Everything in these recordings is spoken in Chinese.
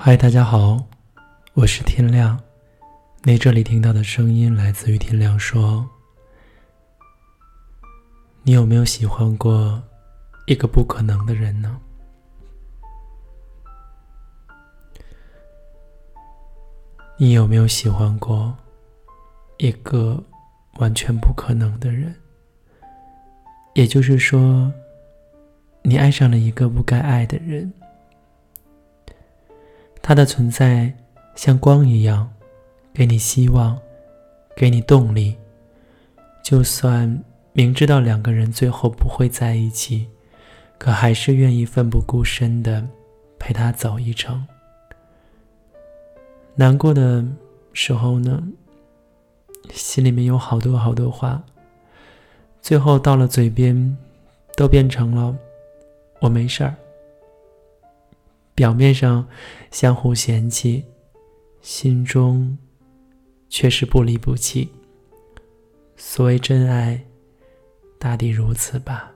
嗨，大家好，我是天亮。你这里听到的声音来自于天亮说：“你有没有喜欢过一个不可能的人呢？你有没有喜欢过一个完全不可能的人？也就是说，你爱上了一个不该爱的人。”他的存在像光一样，给你希望，给你动力。就算明知道两个人最后不会在一起，可还是愿意奋不顾身的陪他走一程。难过的时候呢，心里面有好多好多话，最后到了嘴边，都变成了“我没事儿”。表面上相互嫌弃，心中却是不离不弃。所谓真爱，大抵如此吧。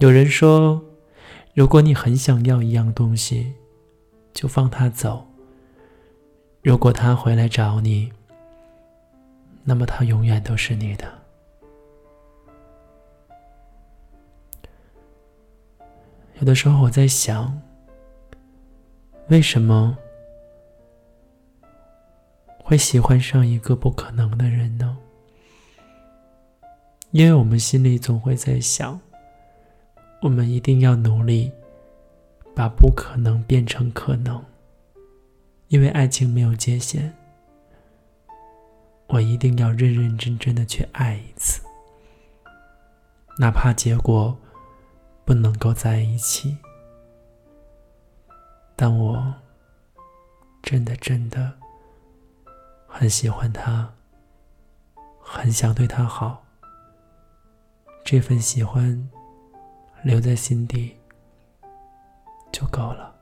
有人说，如果你很想要一样东西，就放他走。如果他回来找你，那么他永远都是你的。有的时候我在想，为什么会喜欢上一个不可能的人呢？因为我们心里总会在想，我们一定要努力把不可能变成可能，因为爱情没有界限。我一定要认认真真的去爱一次，哪怕结果。不能够在一起，但我真的真的很喜欢他，很想对他好。这份喜欢留在心底就够了。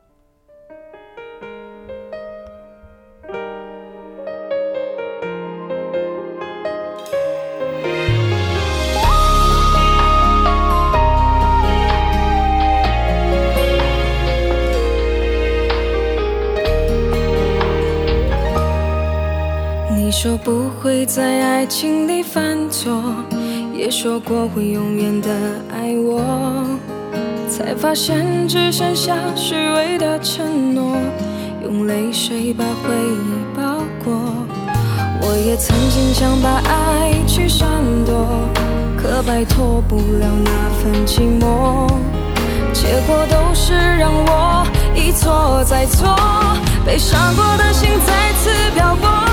你说不会在爱情里犯错，也说过会永远的爱我，才发现只剩下虚伪的承诺，用泪水把回忆包裹。我也曾经想把爱去闪躲，可摆脱不了那份寂寞，结果都是让我一错再错，被伤过的心再次漂泊。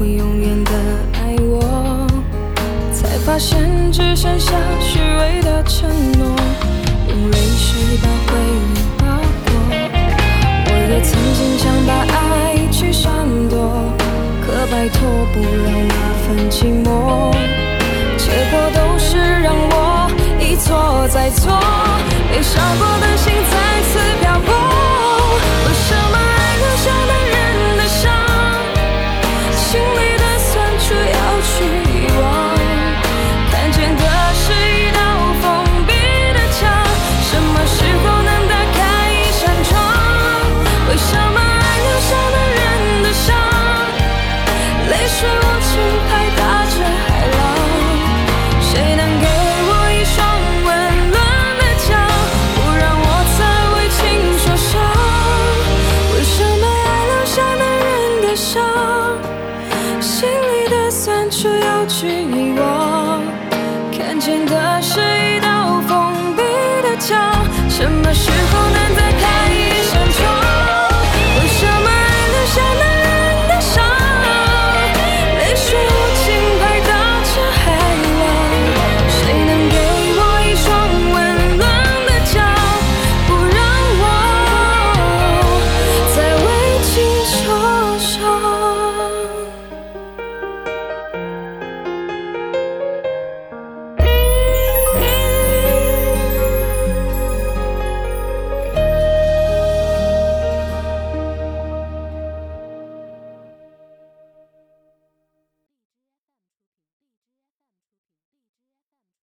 会永远的爱我，才发现只剩下虚伪的承诺，用泪水把回忆却